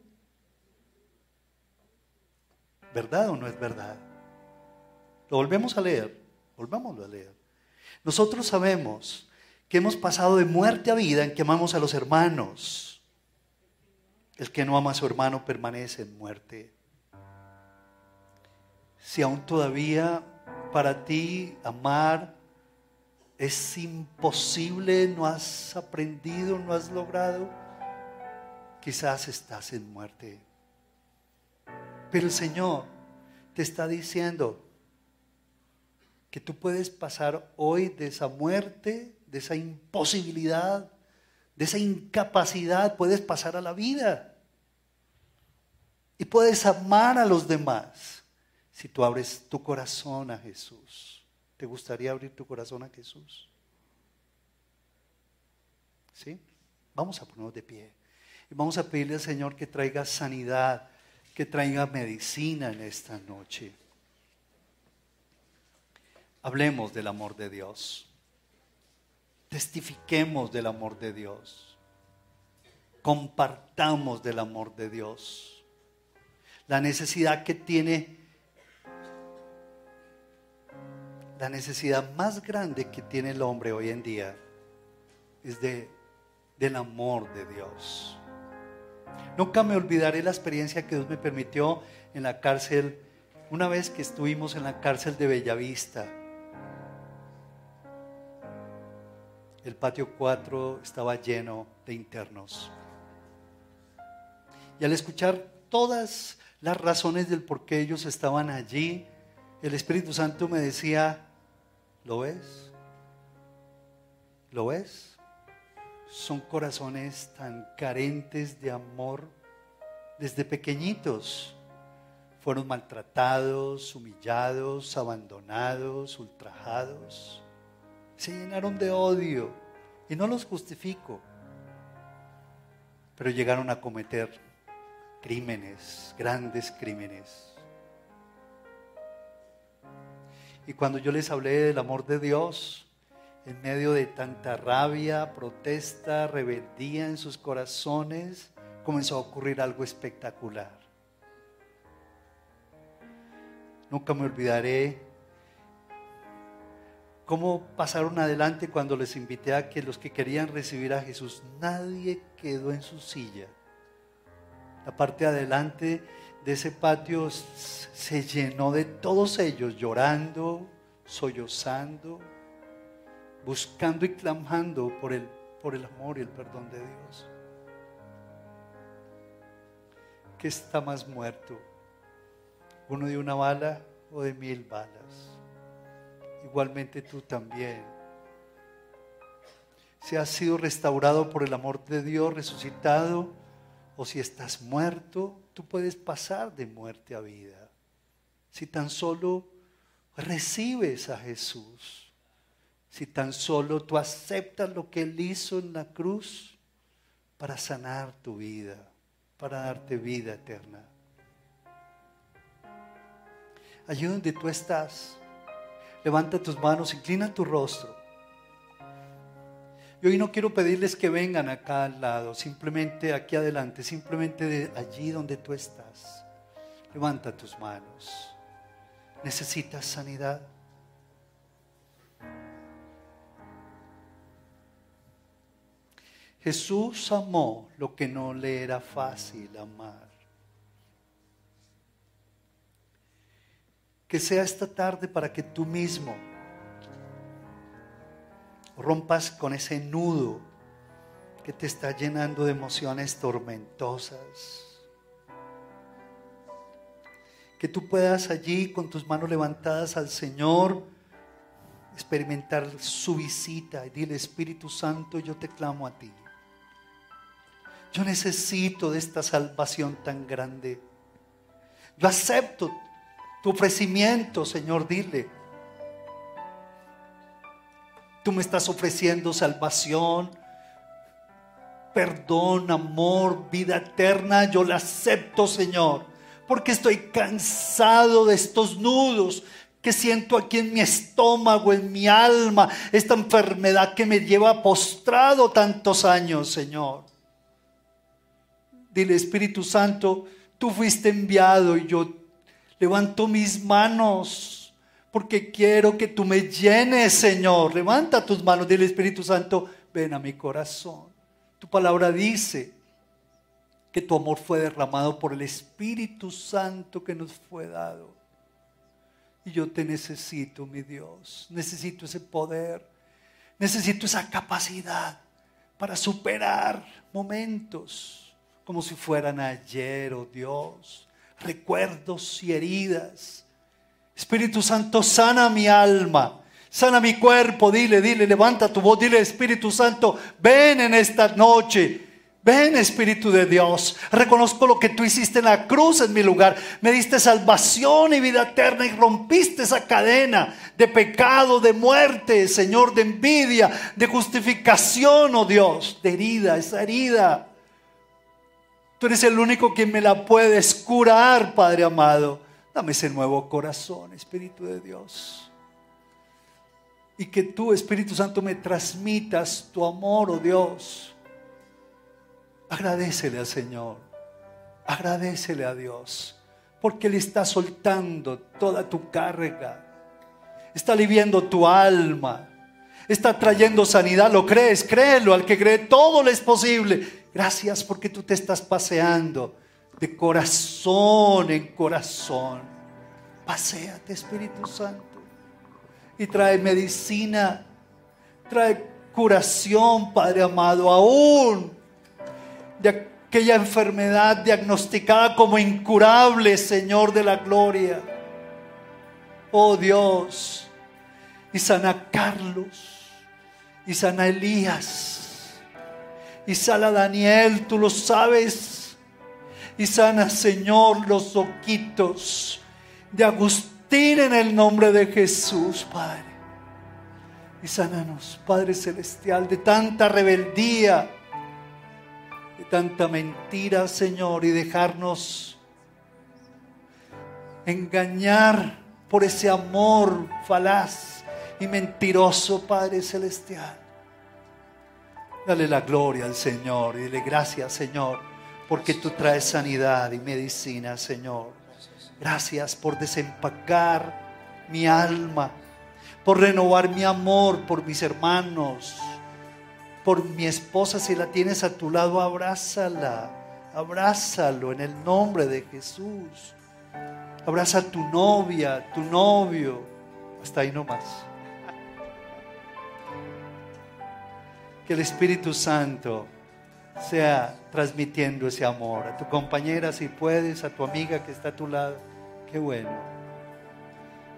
¿Verdad o no es verdad? Lo volvemos a leer, volvámoslo a leer. Nosotros sabemos que hemos pasado de muerte a vida en que amamos a los hermanos. El que no ama a su hermano permanece en muerte. Si aún todavía para ti amar es imposible, no has aprendido, no has logrado, quizás estás en muerte. Pero el Señor te está diciendo que tú puedes pasar hoy de esa muerte, de esa imposibilidad, de esa incapacidad, puedes pasar a la vida. Y puedes amar a los demás si tú abres tu corazón a Jesús. ¿Te gustaría abrir tu corazón a Jesús? ¿Sí? Vamos a ponernos de pie. Y vamos a pedirle al Señor que traiga sanidad, que traiga medicina en esta noche. Hablemos del amor de Dios. Testifiquemos del amor de Dios. Compartamos del amor de Dios la necesidad que tiene, la necesidad más grande que tiene el hombre hoy en día es de, del amor de Dios. Nunca me olvidaré la experiencia que Dios me permitió en la cárcel, una vez que estuvimos en la cárcel de Bellavista. El patio 4 estaba lleno de internos. Y al escuchar todas las razones del por qué ellos estaban allí, el Espíritu Santo me decía, ¿lo ves? ¿Lo ves? Son corazones tan carentes de amor desde pequeñitos. Fueron maltratados, humillados, abandonados, ultrajados. Se llenaron de odio y no los justifico, pero llegaron a cometer crímenes, grandes crímenes. Y cuando yo les hablé del amor de Dios, en medio de tanta rabia, protesta, rebeldía en sus corazones, comenzó a ocurrir algo espectacular. Nunca me olvidaré cómo pasaron adelante cuando les invité a que los que querían recibir a Jesús, nadie quedó en su silla la parte adelante de ese patio se llenó de todos ellos llorando, sollozando, buscando y clamando por el, por el amor y el perdón de Dios. ¿Qué está más muerto? ¿Uno de una bala o de mil balas? Igualmente tú también. Si has sido restaurado por el amor de Dios, resucitado, o si estás muerto, tú puedes pasar de muerte a vida. Si tan solo recibes a Jesús, si tan solo tú aceptas lo que Él hizo en la cruz para sanar tu vida, para darte vida eterna. Allí donde tú estás, levanta tus manos, inclina tu rostro. Y hoy no quiero pedirles que vengan acá al lado, simplemente aquí adelante, simplemente de allí donde tú estás. Levanta tus manos. ¿Necesitas sanidad? Jesús amó lo que no le era fácil amar. Que sea esta tarde para que tú mismo rompas con ese nudo que te está llenando de emociones tormentosas. Que tú puedas allí con tus manos levantadas al Señor experimentar su visita y dile Espíritu Santo, yo te clamo a ti. Yo necesito de esta salvación tan grande. Yo acepto tu ofrecimiento, Señor, dile. Tú me estás ofreciendo salvación, perdón, amor, vida eterna. Yo la acepto, Señor, porque estoy cansado de estos nudos que siento aquí en mi estómago, en mi alma, esta enfermedad que me lleva postrado tantos años, Señor. Dile, Espíritu Santo, tú fuiste enviado y yo levanto mis manos porque quiero que tú me llenes, Señor. Levanta tus manos, dile Espíritu Santo, ven a mi corazón. Tu palabra dice que tu amor fue derramado por el Espíritu Santo que nos fue dado. Y yo te necesito, mi Dios. Necesito ese poder. Necesito esa capacidad para superar momentos como si fueran ayer, oh Dios. Recuerdos y heridas Espíritu Santo, sana mi alma, sana mi cuerpo. Dile, dile, levanta tu voz, dile, Espíritu Santo, ven en esta noche. Ven Espíritu de Dios, reconozco lo que tú hiciste en la cruz en mi lugar. Me diste salvación y vida eterna y rompiste esa cadena de pecado, de muerte, Señor, de envidia, de justificación, oh Dios, de herida, esa herida. Tú eres el único que me la puedes curar, Padre amado. Dame ese nuevo corazón, Espíritu de Dios. Y que tú, Espíritu Santo, me transmitas tu amor, oh Dios Agradecele al Señor. Agradecele a Dios. Porque Él está soltando toda tu carga. Está aliviando tu alma. Está trayendo sanidad. ¿Lo crees? Créelo. Al que cree todo le es posible. Gracias porque tú te estás paseando de corazón en corazón. Paseate, Espíritu Santo. Y trae medicina. Trae curación, Padre amado. Aún de aquella enfermedad diagnosticada como incurable, Señor de la gloria. Oh Dios, y sana Carlos, y sana Elías, y sana Daniel, tú lo sabes, y sana Señor los oquitos de Agustín en el nombre de Jesús, Padre. Y sánanos, Padre Celestial, de tanta rebeldía tanta mentira, Señor, y dejarnos engañar por ese amor falaz y mentiroso, Padre Celestial. Dale la gloria al Señor y dile gracias, Señor, porque tú traes sanidad y medicina, Señor. Gracias por desempacar mi alma, por renovar mi amor por mis hermanos por mi esposa, si la tienes a tu lado, abrázala, abrázalo en el nombre de Jesús. Abraza a tu novia, tu novio, hasta ahí nomás. Que el Espíritu Santo sea transmitiendo ese amor a tu compañera si puedes, a tu amiga que está a tu lado. Qué bueno.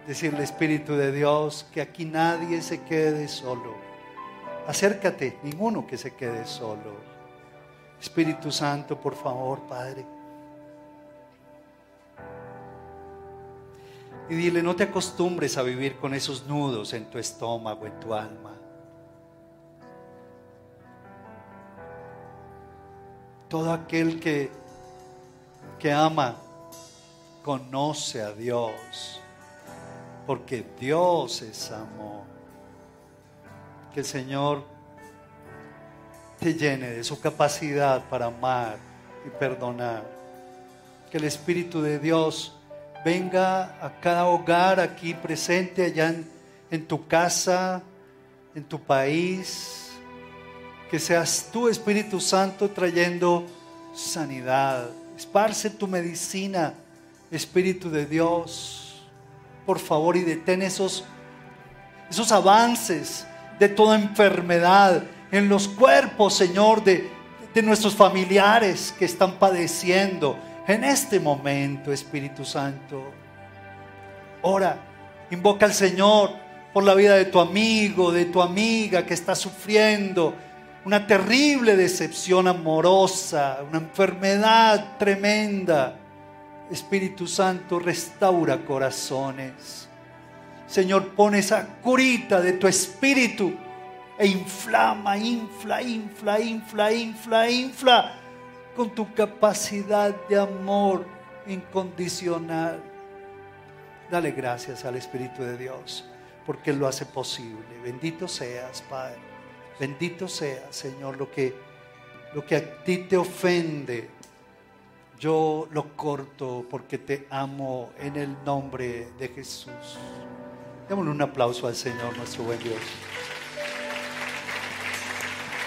Decirle Espíritu de Dios que aquí nadie se quede solo Acércate, ninguno que se quede solo. Espíritu Santo, por favor, Padre. Y dile, no te acostumbres a vivir con esos nudos en tu estómago, en tu alma. Todo aquel que, que ama conoce a Dios, porque Dios es amor que el Señor te llene de su capacidad para amar y perdonar. Que el Espíritu de Dios venga a cada hogar aquí presente, allá en, en tu casa, en tu país. Que seas tú, Espíritu Santo, trayendo sanidad. Esparce tu medicina, Espíritu de Dios. Por favor, y detén esos, esos avances de toda enfermedad en los cuerpos, Señor, de, de nuestros familiares que están padeciendo en este momento, Espíritu Santo. Ora, invoca al Señor por la vida de tu amigo, de tu amiga que está sufriendo una terrible decepción amorosa, una enfermedad tremenda. Espíritu Santo, restaura corazones. Señor, pone esa curita de tu espíritu e inflama, infla, infla, infla, infla, infla con tu capacidad de amor incondicional. Dale gracias al Espíritu de Dios porque Él lo hace posible. Bendito seas, Padre. Bendito seas, Señor, lo que, lo que a ti te ofende. Yo lo corto porque te amo en el nombre de Jesús. Démosle un aplauso al Señor, nuestro buen Dios.